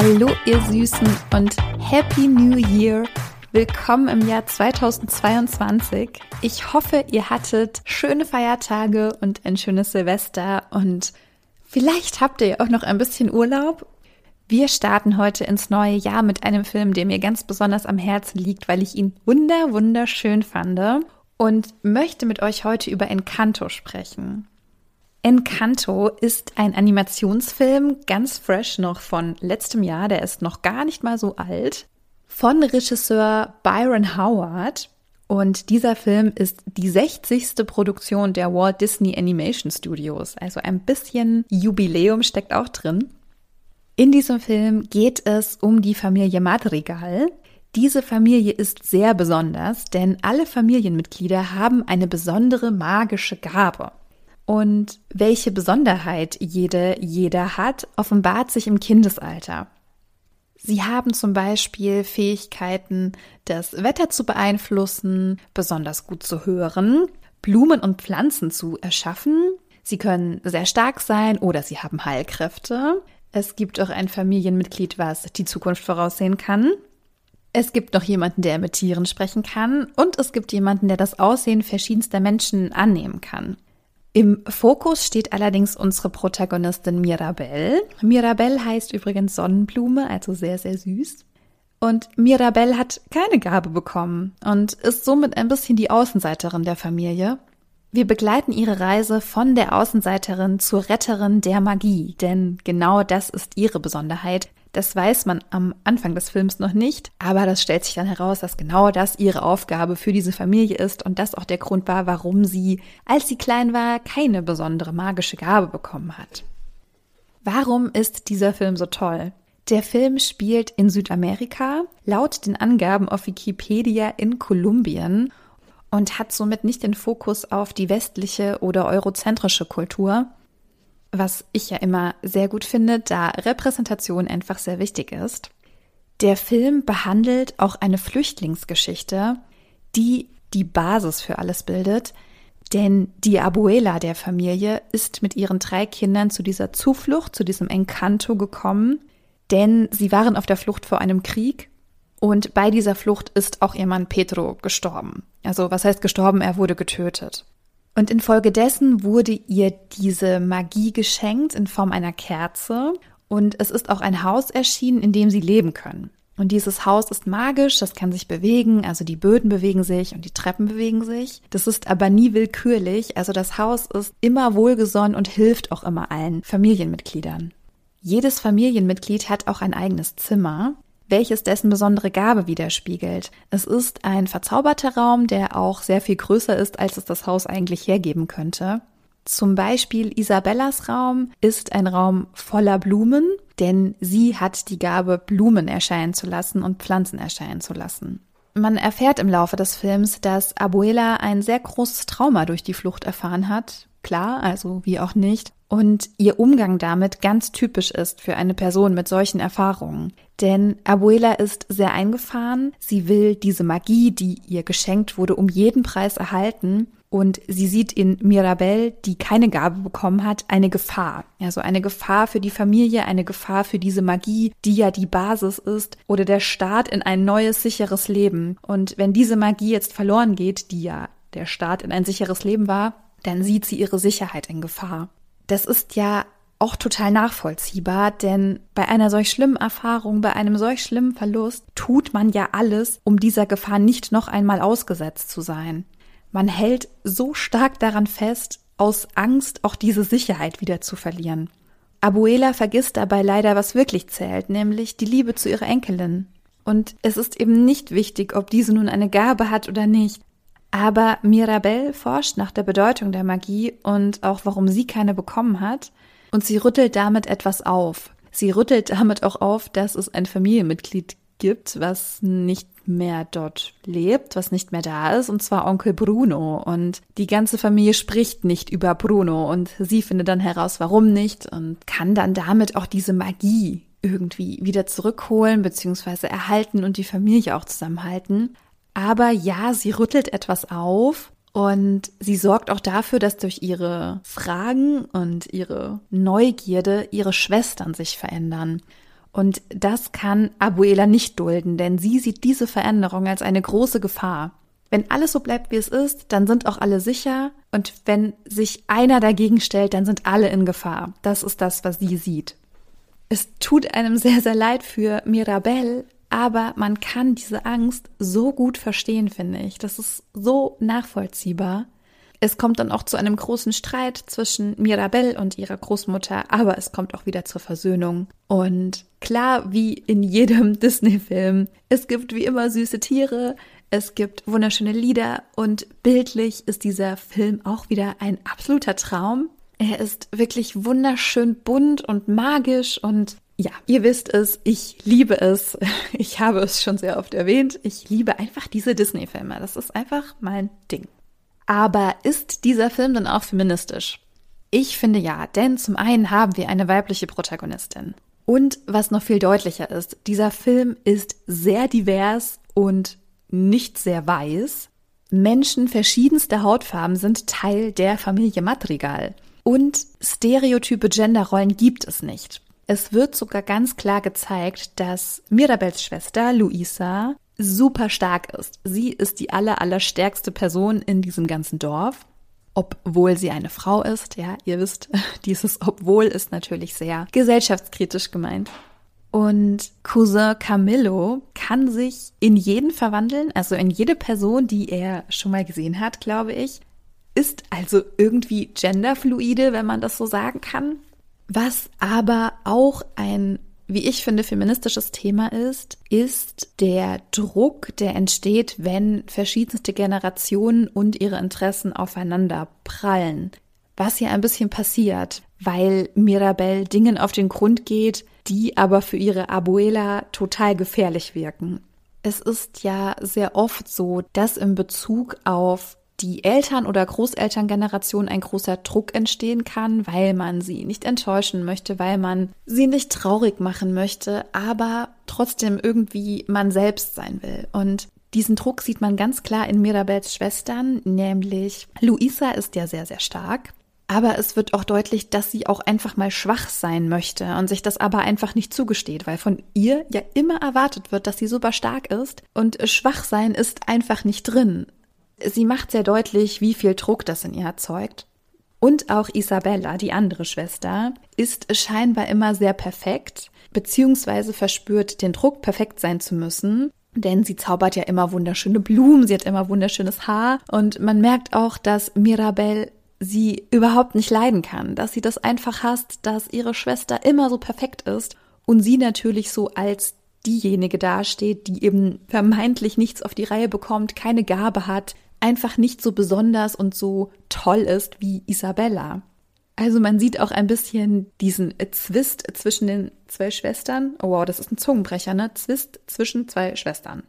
Hallo ihr Süßen und Happy New Year. Willkommen im Jahr 2022. Ich hoffe, ihr hattet schöne Feiertage und ein schönes Silvester und vielleicht habt ihr auch noch ein bisschen Urlaub. Wir starten heute ins neue Jahr mit einem Film, der mir ganz besonders am Herzen liegt, weil ich ihn wunder wunderschön fand und möchte mit euch heute über Encanto sprechen. Encanto ist ein Animationsfilm, ganz fresh noch von letztem Jahr, der ist noch gar nicht mal so alt, von Regisseur Byron Howard. Und dieser Film ist die 60. Produktion der Walt Disney Animation Studios. Also ein bisschen Jubiläum steckt auch drin. In diesem Film geht es um die Familie Madrigal. Diese Familie ist sehr besonders, denn alle Familienmitglieder haben eine besondere magische Gabe. Und welche Besonderheit jede, jeder hat, offenbart sich im Kindesalter. Sie haben zum Beispiel Fähigkeiten, das Wetter zu beeinflussen, besonders gut zu hören, Blumen und Pflanzen zu erschaffen. Sie können sehr stark sein oder sie haben Heilkräfte. Es gibt auch ein Familienmitglied, was die Zukunft voraussehen kann. Es gibt noch jemanden, der mit Tieren sprechen kann. Und es gibt jemanden, der das Aussehen verschiedenster Menschen annehmen kann. Im Fokus steht allerdings unsere Protagonistin Mirabelle. Mirabelle heißt übrigens Sonnenblume, also sehr, sehr süß. Und Mirabelle hat keine Gabe bekommen und ist somit ein bisschen die Außenseiterin der Familie. Wir begleiten ihre Reise von der Außenseiterin zur Retterin der Magie, denn genau das ist ihre Besonderheit, das weiß man am Anfang des Films noch nicht, aber das stellt sich dann heraus, dass genau das ihre Aufgabe für diese Familie ist und das auch der Grund war, warum sie, als sie klein war, keine besondere magische Gabe bekommen hat. Warum ist dieser Film so toll? Der Film spielt in Südamerika, laut den Angaben auf Wikipedia in Kolumbien und hat somit nicht den Fokus auf die westliche oder eurozentrische Kultur, was ich ja immer sehr gut finde, da Repräsentation einfach sehr wichtig ist. Der Film behandelt auch eine Flüchtlingsgeschichte, die die Basis für alles bildet, denn die Abuela der Familie ist mit ihren drei Kindern zu dieser Zuflucht, zu diesem Encanto gekommen, denn sie waren auf der Flucht vor einem Krieg und bei dieser Flucht ist auch ihr Mann Pedro gestorben. Also was heißt gestorben? Er wurde getötet. Und infolgedessen wurde ihr diese Magie geschenkt in Form einer Kerze. Und es ist auch ein Haus erschienen, in dem sie leben können. Und dieses Haus ist magisch, das kann sich bewegen, also die Böden bewegen sich und die Treppen bewegen sich. Das ist aber nie willkürlich, also das Haus ist immer wohlgesonnen und hilft auch immer allen Familienmitgliedern. Jedes Familienmitglied hat auch ein eigenes Zimmer welches dessen besondere Gabe widerspiegelt. Es ist ein verzauberter Raum, der auch sehr viel größer ist, als es das Haus eigentlich hergeben könnte. Zum Beispiel Isabellas Raum ist ein Raum voller Blumen, denn sie hat die Gabe, Blumen erscheinen zu lassen und Pflanzen erscheinen zu lassen. Man erfährt im Laufe des Films, dass Abuela ein sehr großes Trauma durch die Flucht erfahren hat. Klar, also wie auch nicht. Und ihr Umgang damit ganz typisch ist für eine Person mit solchen Erfahrungen. Denn Abuela ist sehr eingefahren. Sie will diese Magie, die ihr geschenkt wurde, um jeden Preis erhalten. Und sie sieht in Mirabelle, die keine Gabe bekommen hat, eine Gefahr. Also eine Gefahr für die Familie, eine Gefahr für diese Magie, die ja die Basis ist oder der Start in ein neues, sicheres Leben. Und wenn diese Magie jetzt verloren geht, die ja der Start in ein sicheres Leben war, dann sieht sie ihre Sicherheit in Gefahr. Das ist ja auch total nachvollziehbar, denn bei einer solch schlimmen Erfahrung, bei einem solch schlimmen Verlust tut man ja alles, um dieser Gefahr nicht noch einmal ausgesetzt zu sein. Man hält so stark daran fest, aus Angst auch diese Sicherheit wieder zu verlieren. Abuela vergisst dabei leider, was wirklich zählt, nämlich die Liebe zu ihrer Enkelin. Und es ist eben nicht wichtig, ob diese nun eine Gabe hat oder nicht. Aber Mirabelle forscht nach der Bedeutung der Magie und auch warum sie keine bekommen hat und sie rüttelt damit etwas auf. Sie rüttelt damit auch auf, dass es ein Familienmitglied gibt, was nicht mehr dort lebt, was nicht mehr da ist, und zwar Onkel Bruno. Und die ganze Familie spricht nicht über Bruno und sie findet dann heraus, warum nicht und kann dann damit auch diese Magie irgendwie wieder zurückholen bzw. erhalten und die Familie auch zusammenhalten. Aber ja, sie rüttelt etwas auf und sie sorgt auch dafür, dass durch ihre Fragen und ihre Neugierde ihre Schwestern sich verändern. Und das kann Abuela nicht dulden, denn sie sieht diese Veränderung als eine große Gefahr. Wenn alles so bleibt, wie es ist, dann sind auch alle sicher. Und wenn sich einer dagegen stellt, dann sind alle in Gefahr. Das ist das, was sie sieht. Es tut einem sehr, sehr leid für Mirabelle, aber man kann diese Angst so gut verstehen, finde ich. Das ist so nachvollziehbar. Es kommt dann auch zu einem großen Streit zwischen Mirabelle und ihrer Großmutter, aber es kommt auch wieder zur Versöhnung. Und klar, wie in jedem Disney-Film, es gibt wie immer süße Tiere, es gibt wunderschöne Lieder und bildlich ist dieser Film auch wieder ein absoluter Traum. Er ist wirklich wunderschön bunt und magisch und ja, ihr wisst es, ich liebe es. Ich habe es schon sehr oft erwähnt. Ich liebe einfach diese Disney-Filme. Das ist einfach mein Ding. Aber ist dieser Film dann auch feministisch? Ich finde ja, denn zum einen haben wir eine weibliche Protagonistin. Und was noch viel deutlicher ist, dieser Film ist sehr divers und nicht sehr weiß. Menschen verschiedenster Hautfarben sind Teil der Familie Madrigal. Und stereotype Genderrollen gibt es nicht. Es wird sogar ganz klar gezeigt, dass Mirabels Schwester Luisa super stark ist. Sie ist die aller, aller stärkste Person in diesem ganzen Dorf. Obwohl sie eine Frau ist, ja, ihr wisst, dieses obwohl ist natürlich sehr gesellschaftskritisch gemeint. Und Cousin Camillo kann sich in jeden verwandeln, also in jede Person, die er schon mal gesehen hat, glaube ich. Ist also irgendwie genderfluide, wenn man das so sagen kann. Was aber auch ein wie ich finde, feministisches Thema ist, ist der Druck, der entsteht, wenn verschiedenste Generationen und ihre Interessen aufeinander prallen. Was hier ein bisschen passiert, weil Mirabelle Dingen auf den Grund geht, die aber für ihre Abuela total gefährlich wirken. Es ist ja sehr oft so, dass in Bezug auf die Eltern- oder Großelterngeneration ein großer Druck entstehen kann, weil man sie nicht enttäuschen möchte, weil man sie nicht traurig machen möchte, aber trotzdem irgendwie man selbst sein will. Und diesen Druck sieht man ganz klar in Mirabels Schwestern, nämlich Luisa ist ja sehr, sehr stark. Aber es wird auch deutlich, dass sie auch einfach mal schwach sein möchte und sich das aber einfach nicht zugesteht, weil von ihr ja immer erwartet wird, dass sie super stark ist und schwach sein ist einfach nicht drin. Sie macht sehr deutlich, wie viel Druck das in ihr erzeugt. Und auch Isabella, die andere Schwester, ist scheinbar immer sehr perfekt, beziehungsweise verspürt den Druck, perfekt sein zu müssen. Denn sie zaubert ja immer wunderschöne Blumen, sie hat immer wunderschönes Haar. Und man merkt auch, dass Mirabelle sie überhaupt nicht leiden kann, dass sie das einfach hasst, dass ihre Schwester immer so perfekt ist und sie natürlich so als diejenige dasteht, die eben vermeintlich nichts auf die Reihe bekommt, keine Gabe hat, einfach nicht so besonders und so toll ist wie Isabella. Also man sieht auch ein bisschen diesen Zwist zwischen den zwei Schwestern. Oh wow, das ist ein Zungenbrecher, ne? Zwist zwischen zwei Schwestern.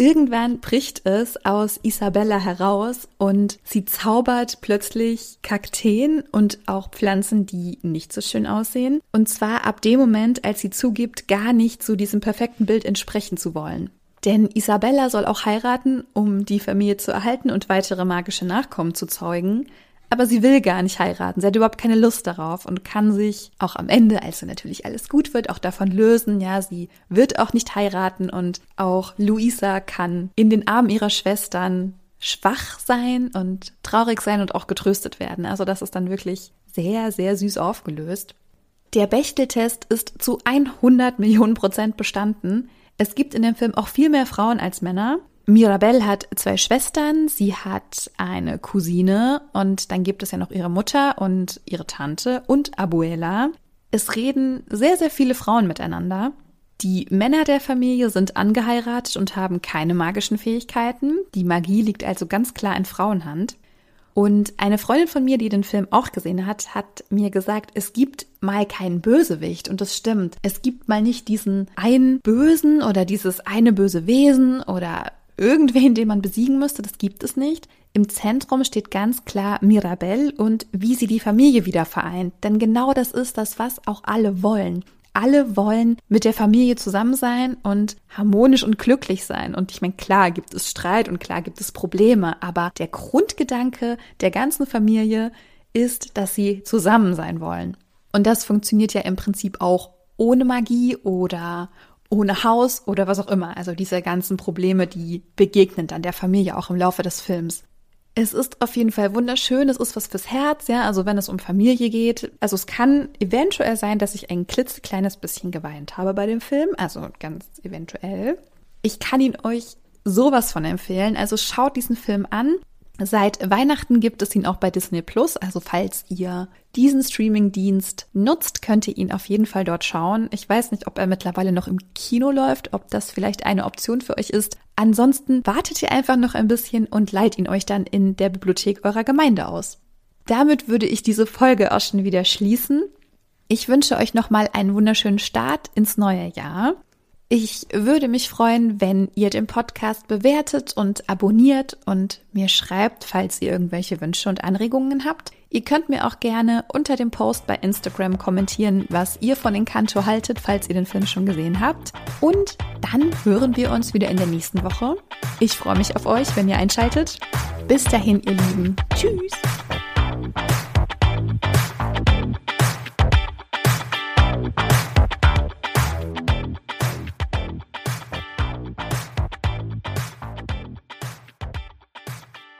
Irgendwann bricht es aus Isabella heraus und sie zaubert plötzlich Kakteen und auch Pflanzen, die nicht so schön aussehen. Und zwar ab dem Moment, als sie zugibt, gar nicht zu diesem perfekten Bild entsprechen zu wollen. Denn Isabella soll auch heiraten, um die Familie zu erhalten und weitere magische Nachkommen zu zeugen. Aber sie will gar nicht heiraten. Sie hat überhaupt keine Lust darauf und kann sich auch am Ende, als natürlich alles gut wird, auch davon lösen. Ja, sie wird auch nicht heiraten und auch Luisa kann in den Armen ihrer Schwestern schwach sein und traurig sein und auch getröstet werden. Also das ist dann wirklich sehr, sehr süß aufgelöst. Der Bechteltest ist zu 100 Millionen Prozent bestanden. Es gibt in dem Film auch viel mehr Frauen als Männer. Mirabelle hat zwei Schwestern, sie hat eine Cousine und dann gibt es ja noch ihre Mutter und ihre Tante und Abuela. Es reden sehr, sehr viele Frauen miteinander. Die Männer der Familie sind angeheiratet und haben keine magischen Fähigkeiten. Die Magie liegt also ganz klar in Frauenhand. Und eine Freundin von mir, die den Film auch gesehen hat, hat mir gesagt, es gibt mal keinen Bösewicht. Und das stimmt. Es gibt mal nicht diesen einen Bösen oder dieses eine böse Wesen oder irgendwen, den man besiegen müsste. Das gibt es nicht. Im Zentrum steht ganz klar Mirabelle und wie sie die Familie wieder vereint. Denn genau das ist das, was auch alle wollen alle wollen mit der Familie zusammen sein und harmonisch und glücklich sein. Und ich meine, klar gibt es Streit und klar gibt es Probleme, aber der Grundgedanke der ganzen Familie ist, dass sie zusammen sein wollen. Und das funktioniert ja im Prinzip auch ohne Magie oder ohne Haus oder was auch immer. Also diese ganzen Probleme, die begegnen dann der Familie auch im Laufe des Films. Es ist auf jeden Fall wunderschön. Es ist was fürs Herz, ja. Also wenn es um Familie geht. Also es kann eventuell sein, dass ich ein klitzekleines bisschen geweint habe bei dem Film. Also ganz eventuell. Ich kann ihn euch sowas von empfehlen. Also schaut diesen Film an. Seit Weihnachten gibt es ihn auch bei Disney Plus. Also falls ihr diesen Streaming-Dienst nutzt, könnt ihr ihn auf jeden Fall dort schauen. Ich weiß nicht, ob er mittlerweile noch im Kino läuft, ob das vielleicht eine Option für euch ist. Ansonsten wartet ihr einfach noch ein bisschen und leiht ihn euch dann in der Bibliothek eurer Gemeinde aus. Damit würde ich diese Folge auch schon wieder schließen. Ich wünsche euch nochmal einen wunderschönen Start ins neue Jahr. Ich würde mich freuen, wenn ihr den Podcast bewertet und abonniert und mir schreibt, falls ihr irgendwelche Wünsche und Anregungen habt. Ihr könnt mir auch gerne unter dem Post bei Instagram kommentieren, was ihr von Encanto haltet, falls ihr den Film schon gesehen habt. Und dann hören wir uns wieder in der nächsten Woche. Ich freue mich auf euch, wenn ihr einschaltet. Bis dahin, ihr Lieben. Tschüss.